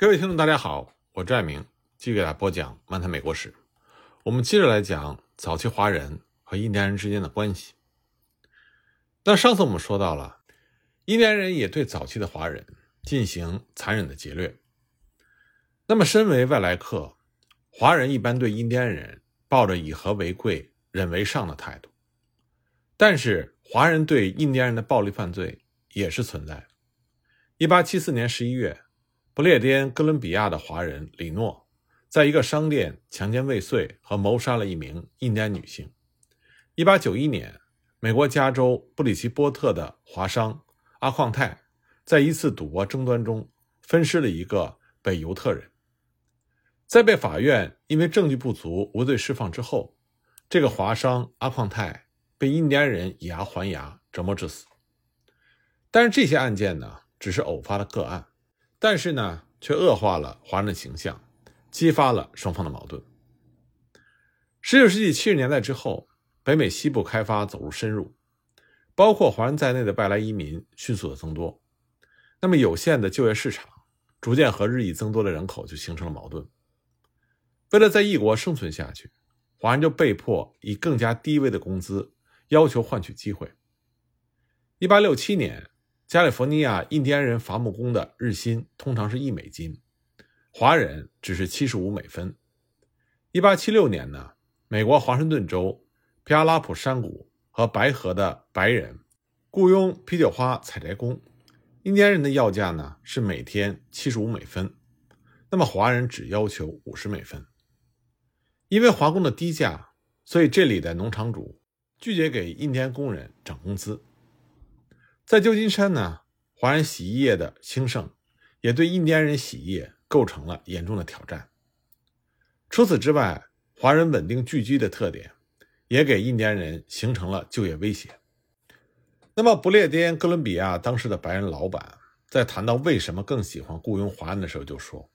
各位听众，大家好，我赵爱明继续给大家播讲《漫谈美国史》。我们接着来讲早期华人和印第安人之间的关系。那上次我们说到了，印第安人也对早期的华人进行残忍的劫掠。那么，身为外来客，华人一般对印第安人抱着以和为贵、忍为上的态度。但是，华人对印第安人的暴力犯罪也是存在。一八七四年十一月，不列颠哥伦比亚的华人李诺，在一个商店强奸未遂和谋杀了一名印第安女性。一八九一年，美国加州布里奇波特的华商阿矿泰，在一次赌博争端中分尸了一个北尤特人。在被法院因为证据不足无罪释放之后，这个华商阿矿泰被印第安人以牙还牙折磨致死。但是这些案件呢，只是偶发的个案，但是呢，却恶化了华人的形象，激发了双方的矛盾。十九世纪七十年代之后，北美西部开发走入深入，包括华人在内的外来移民迅速的增多，那么有限的就业市场逐渐和日益增多的人口就形成了矛盾。为了在异国生存下去，华人就被迫以更加低微的工资要求换取机会。一八六七年，加利福尼亚印第安人伐木工的日薪通常是一美金，华人只是七十五美分。一八七六年呢，美国华盛顿州皮阿拉普山谷和白河的白人雇佣啤酒花采摘工，印第安人的要价呢是每天七十五美分，那么华人只要求五十美分。因为华工的低价，所以这里的农场主拒绝给印第安工人涨工资。在旧金山呢，华人洗衣业的兴盛也对印第安人洗衣业构成了严重的挑战。除此之外，华人稳定聚居的特点也给印第安人形成了就业威胁。那么，不列颠哥伦比亚当时的白人老板在谈到为什么更喜欢雇佣华人的时候，就说：“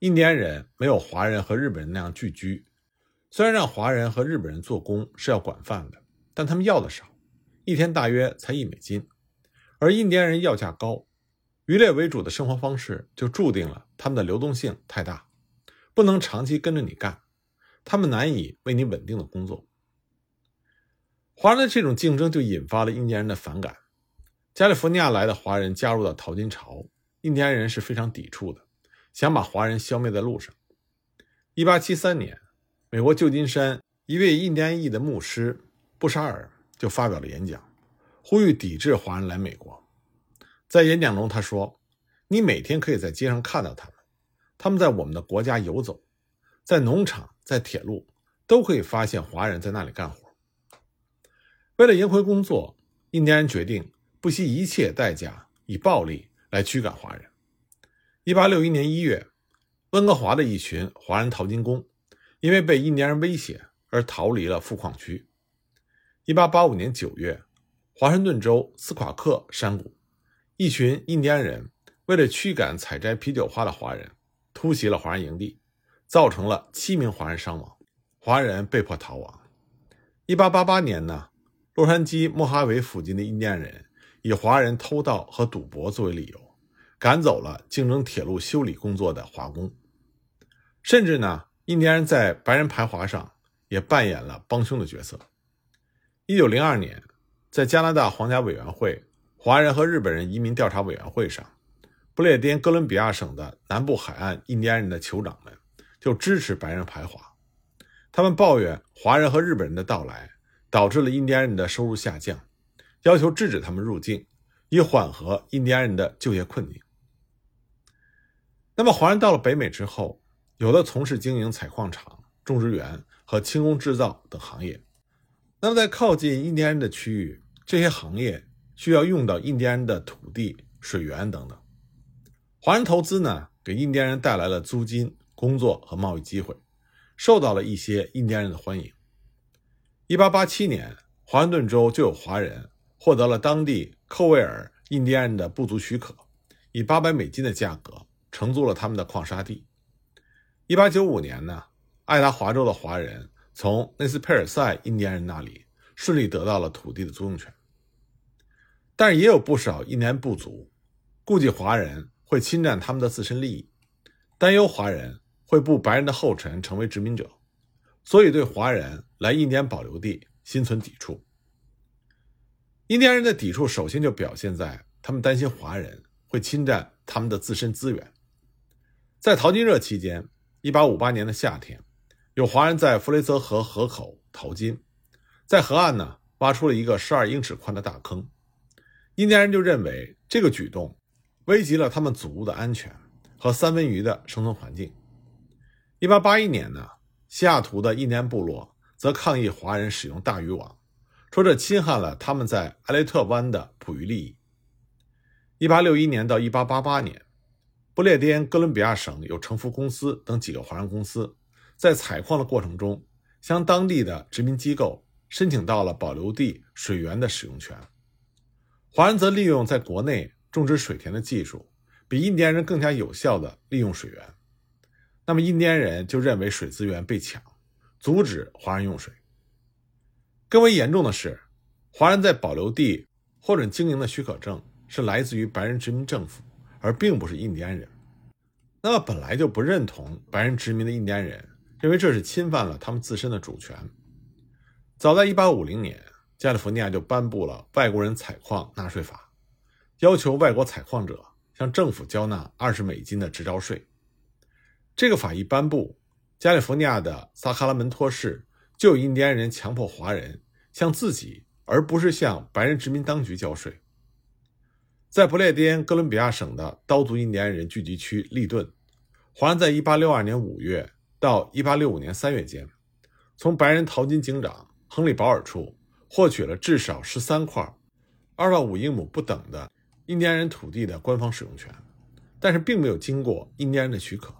印第安人没有华人和日本人那样聚居。”虽然让华人和日本人做工是要管饭的，但他们要的少，一天大约才一美金，而印第安人要价高，渔猎为主的生活方式就注定了他们的流动性太大，不能长期跟着你干，他们难以为你稳定的工作。华人的这种竞争就引发了印第安人的反感，加利福尼亚来的华人加入到淘金潮，印第安人是非常抵触的，想把华人消灭在路上。一八七三年。美国旧金山一位印第安裔的牧师布沙尔就发表了演讲，呼吁抵制华人来美国。在演讲中，他说：“你每天可以在街上看到他们，他们在我们的国家游走，在农场、在铁路都可以发现华人在那里干活。为了赢回工作，印第安人决定不惜一切代价以暴力来驱赶华人。”1861 年1月，温哥华的一群华人淘金工。因为被印第安人威胁而逃离了富矿区。1885年9月，华盛顿州斯夸克山谷，一群印第安人为了驱赶采摘啤酒花的华人，突袭了华人营地，造成了七名华人伤亡，华人被迫逃亡。1888年呢，洛杉矶莫哈维附近的印第安人以华人偷盗和赌博作为理由，赶走了竞争铁路修理工作的华工，甚至呢。印第安人在白人排华上也扮演了帮凶的角色。一九零二年，在加拿大皇家委员会华人和日本人移民调查委员会上，不列颠哥伦比亚省的南部海岸印第安人的酋长们就支持白人排华。他们抱怨华人和日本人的到来导致了印第安人的收入下降，要求制止他们入境，以缓和印第安人的就业困境。那么，华人到了北美之后。有的从事经营采矿场、种植园和轻工制造等行业。那么，在靠近印第安人的区域，这些行业需要用到印第安人的土地、水源等等。华人投资呢，给印第安人带来了租金、工作和贸易机会，受到了一些印第安人的欢迎。1887年，华盛顿州就有华人获得了当地寇威尔印第安人的部族许可，以800美金的价格承租了他们的矿沙地。一八九五年呢，爱达华州的华人从内斯佩尔塞印第安人那里顺利得到了土地的租用权。但是也有不少印第安部族顾忌华人会侵占他们的自身利益，担忧华人会步白人的后尘成为殖民者，所以对华人来印第安保留地心存抵触。印第安人的抵触首先就表现在他们担心华人会侵占他们的自身资源。在淘金热期间，1858年的夏天，有华人在弗雷泽河河口淘金，在河岸呢挖出了一个12英尺宽的大坑，印第安人就认为这个举动危及了他们祖屋的安全和三文鱼的生存环境。1881年呢，西雅图的印第安部落则抗议华人使用大渔网。说这侵害了他们在埃雷特湾的捕鱼利益。一八六一年到一八八八年，不列颠哥伦比亚省有城福公司等几个华人公司，在采矿的过程中，向当地的殖民机构申请到了保留地水源的使用权。华人则利用在国内种植水田的技术，比印第安人更加有效地利用水源。那么印第安人就认为水资源被抢，阻止华人用水。更为严重的是，华人在保留地获准经营的许可证是来自于白人殖民政府，而并不是印第安人。那么本来就不认同白人殖民的印第安人，认为这是侵犯了他们自身的主权。早在1850年，加利福尼亚就颁布了外国人采矿纳税法，要求外国采矿者向政府交纳二十美金的执照税。这个法一颁布，加利福尼亚的萨哈拉门托市。就有印第安人强迫华人向自己，而不是向白人殖民当局交税。在不列颠哥伦比亚省的刀族印第安人聚集区利顿，华人在1862年5月到1865年3月间，从白人淘金警长亨利·保尔处获取了至少13块2到五英亩不等的印第安人土地的官方使用权，但是并没有经过印第安人的许可，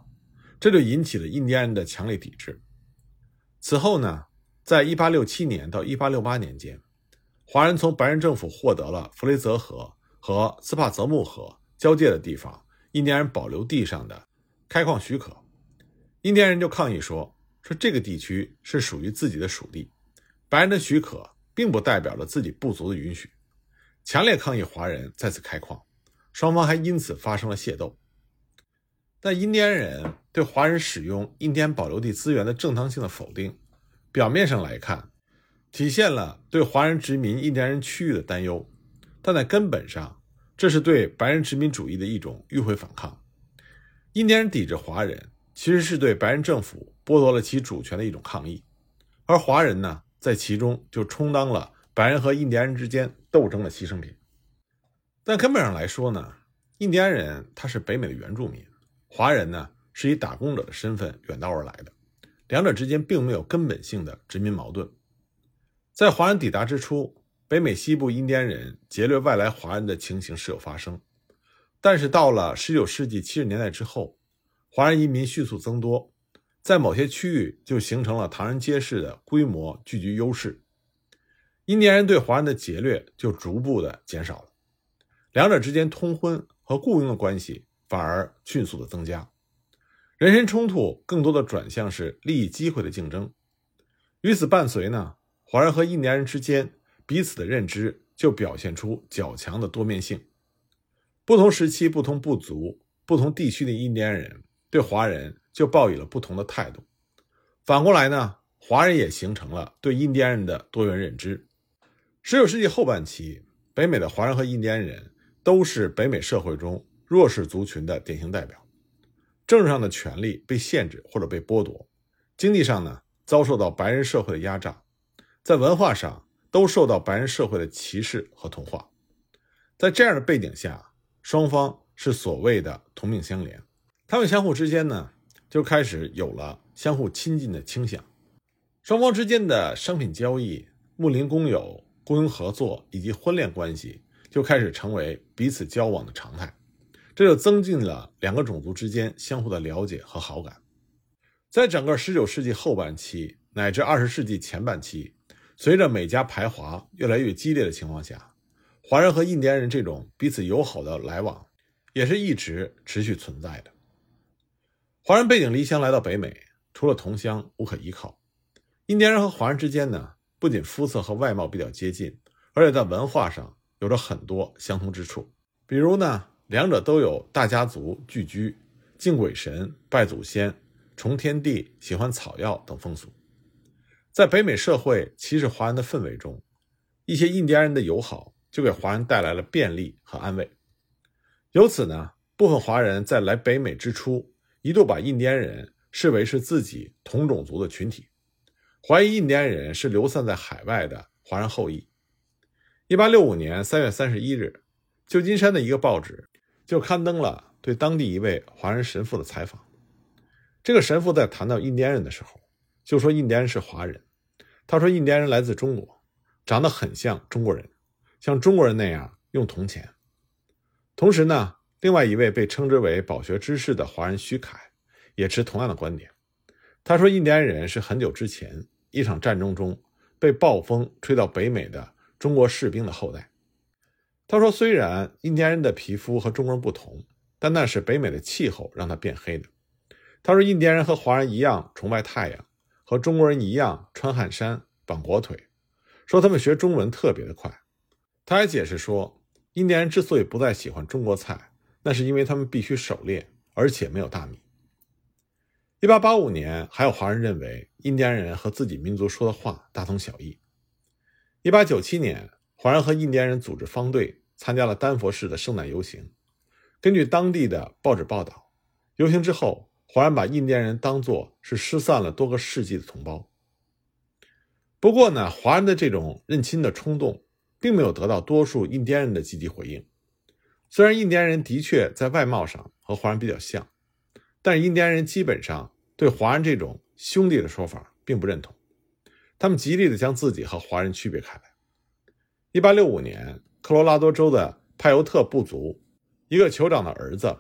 这就引起了印第安人的强烈抵制。此后呢，在1867年到1868年间，华人从白人政府获得了弗雷泽河和斯帕泽木河交界的地方印第安人保留地上的开矿许可。印第安人就抗议说：“说这个地区是属于自己的属地，白人的许可并不代表着自己部族的允许。”强烈抗议华人再次开矿，双方还因此发生了械斗。但印第安人对华人使用印第安保留地资源的正当性的否定，表面上来看，体现了对华人殖民印第安人区域的担忧，但在根本上，这是对白人殖民主义的一种迂回反抗。印第安人抵制华人，其实是对白人政府剥夺了其主权的一种抗议，而华人呢，在其中就充当了白人和印第安人之间斗争的牺牲品。但根本上来说呢，印第安人他是北美的原住民。华人呢是以打工者的身份远道而来的，两者之间并没有根本性的殖民矛盾。在华人抵达之初，北美西部印第安人劫掠外来华人的情形时有发生，但是到了19世纪70年代之后，华人移民迅速增多，在某些区域就形成了唐人街式的规模聚集优势，印第安人对华人的劫掠就逐步的减少了，两者之间通婚和雇佣的关系。反而迅速的增加，人身冲突更多的转向是利益机会的竞争。与此伴随呢，华人和印第安人之间彼此的认知就表现出较强的多面性。不同时期、不同部族、不同地区的印第安人对华人就抱以了不同的态度。反过来呢，华人也形成了对印第安人的多元认知。十九世纪后半期，北美的华人和印第安人都是北美社会中。弱势族群的典型代表，政治上的权利被限制或者被剥夺，经济上呢遭受到白人社会的压榨，在文化上都受到白人社会的歧视和同化。在这样的背景下，双方是所谓的同命相连，他们相互之间呢就开始有了相互亲近的倾向，双方之间的商品交易、睦邻工友、雇佣合作以及婚恋关系就开始成为彼此交往的常态。这就增进了两个种族之间相互的了解和好感。在整个19世纪后半期乃至20世纪前半期，随着美加排华越来越激烈的情况下，华人和印第安人这种彼此友好的来往也是一直持续存在的。华人背井离乡来到北美，除了同乡无可依靠。印第安人和华人之间呢，不仅肤色和外貌比较接近，而且在文化上有着很多相同之处，比如呢。两者都有大家族聚居，敬鬼神、拜祖先、崇天地、喜欢草药等风俗。在北美社会歧视华人的氛围中，一些印第安人的友好就给华人带来了便利和安慰。由此呢，部分华人在来北美之初，一度把印第安人视为是自己同种族的群体，怀疑印第安人是流散在海外的华人后裔。一八六五年三月三十一日，旧金山的一个报纸就刊登了对当地一位华人神父的采访。这个神父在谈到印第安人的时候，就说印第安人是华人。他说，印第安人来自中国，长得很像中国人，像中国人那样用铜钱。同时呢，另外一位被称之为饱学之士的华人徐凯也持同样的观点。他说，印第安人是很久之前一场战争中被暴风吹到北美的。中国士兵的后代，他说：“虽然印第安人的皮肤和中国人不同，但那是北美的气候让他变黑的。”他说：“印第安人和华人一样崇拜太阳，和中国人一样穿汗衫、绑裹腿。说他们学中文特别的快。”他还解释说，印第安人之所以不再喜欢中国菜，那是因为他们必须狩猎，而且没有大米。一八八五年，还有华人认为印第安人和自己民族说的话大同小异。一八九七年，华人和印第安人组织方队参加了丹佛市的圣诞游行。根据当地的报纸报道，游行之后，华人把印第安人当作是失散了多个世纪的同胞。不过呢，华人的这种认亲的冲动，并没有得到多数印第安人的积极回应。虽然印第安人的确在外貌上和华人比较像，但是印第安人基本上对华人这种兄弟的说法并不认同。他们极力的将自己和华人区别开来。一八六五年，科罗拉多州的派尤特部族一个酋长的儿子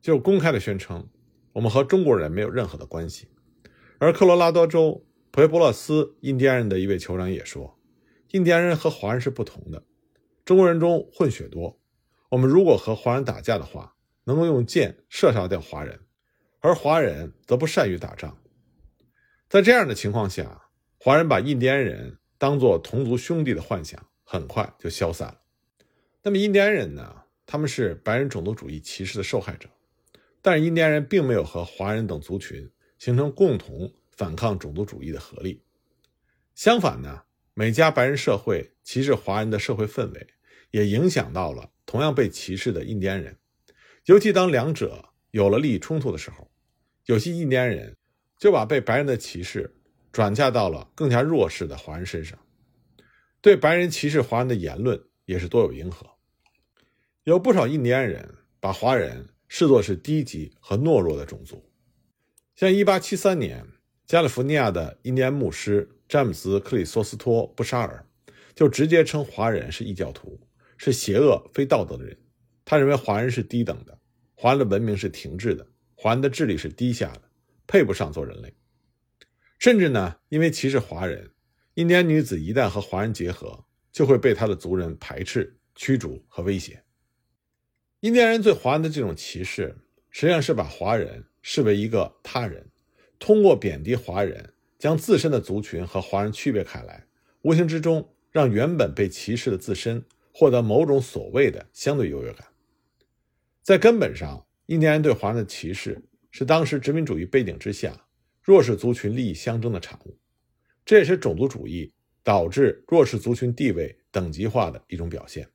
就公开的宣称：“我们和中国人没有任何的关系。”而科罗拉多州普雷波勒斯印第安人的一位酋长也说：“印第安人和华人是不同的，中国人中混血多。我们如果和华人打架的话，能够用箭射杀掉华人，而华人则不善于打仗。”在这样的情况下。华人把印第安人当作同族兄弟的幻想很快就消散了。那么印第安人呢？他们是白人种族主义歧视的受害者，但是印第安人并没有和华人等族群形成共同反抗种族主义的合力。相反呢，每家白人社会歧视华人的社会氛围也影响到了同样被歧视的印第安人。尤其当两者有了利益冲突的时候，有些印第安人就把被白人的歧视。转嫁到了更加弱势的华人身上，对白人歧视华人的言论也是多有迎合。有不少印第安人把华人视作是低级和懦弱的种族，像1873年，加利福尼亚的印第安牧师詹姆斯·克里索斯托·布沙尔就直接称华人是异教徒，是邪恶非道德的人。他认为华人是低等的，华人的文明是停滞的，华人的智力是低下的，配不上做人类。甚至呢，因为歧视华人，印第安女子一旦和华人结合，就会被他的族人排斥、驱逐和威胁。印第安人对华人的这种歧视，实际上是把华人视为一个他人，通过贬低华人，将自身的族群和华人区别开来，无形之中让原本被歧视的自身获得某种所谓的相对优越感。在根本上，印第安人对华人的歧视是当时殖民主义背景之下。弱势族群利益相争的产物，这也是种族主义导致弱势族群地位等级化的一种表现。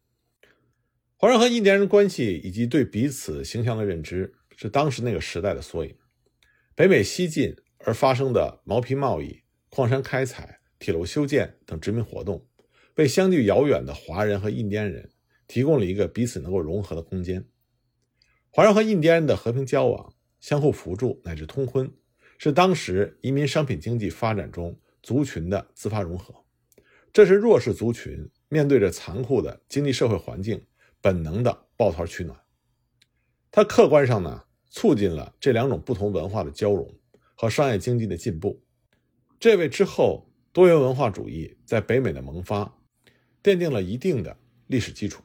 华人和印第安人关系以及对彼此形象的认知，是当时那个时代的缩影。北美西进而发生的毛皮贸易、矿山开采、铁路修建等殖民活动，为相距遥远的华人和印第安人提供了一个彼此能够融合的空间。华人和印第安人的和平交往、相互扶助乃至通婚。是当时移民商品经济发展中族群的自发融合，这是弱势族群面对着残酷的经济社会环境本能的抱团取暖。它客观上呢，促进了这两种不同文化的交融和商业经济的进步，这为之后多元文化主义在北美的萌发奠定了一定的历史基础。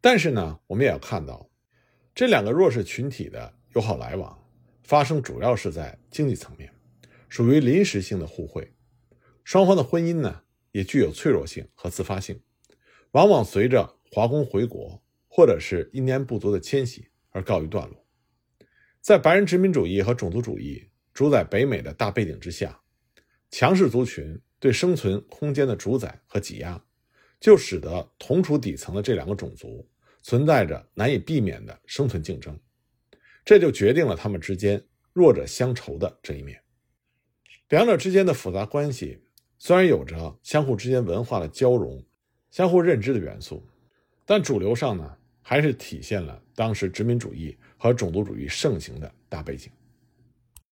但是呢，我们也要看到，这两个弱势群体的友好来往。发生主要是在经济层面，属于临时性的互惠。双方的婚姻呢，也具有脆弱性和自发性，往往随着华工回国或者是印第安部族的迁徙而告一段落。在白人殖民主义和种族主义主宰北美的大背景之下，强势族群对生存空间的主宰和挤压，就使得同处底层的这两个种族存在着难以避免的生存竞争，这就决定了他们之间弱者相仇的这一面。两者之间的复杂关系虽然有着相互之间文化的交融、相互认知的元素，但主流上呢，还是体现了当时殖民主义和种族主义盛行的大背景。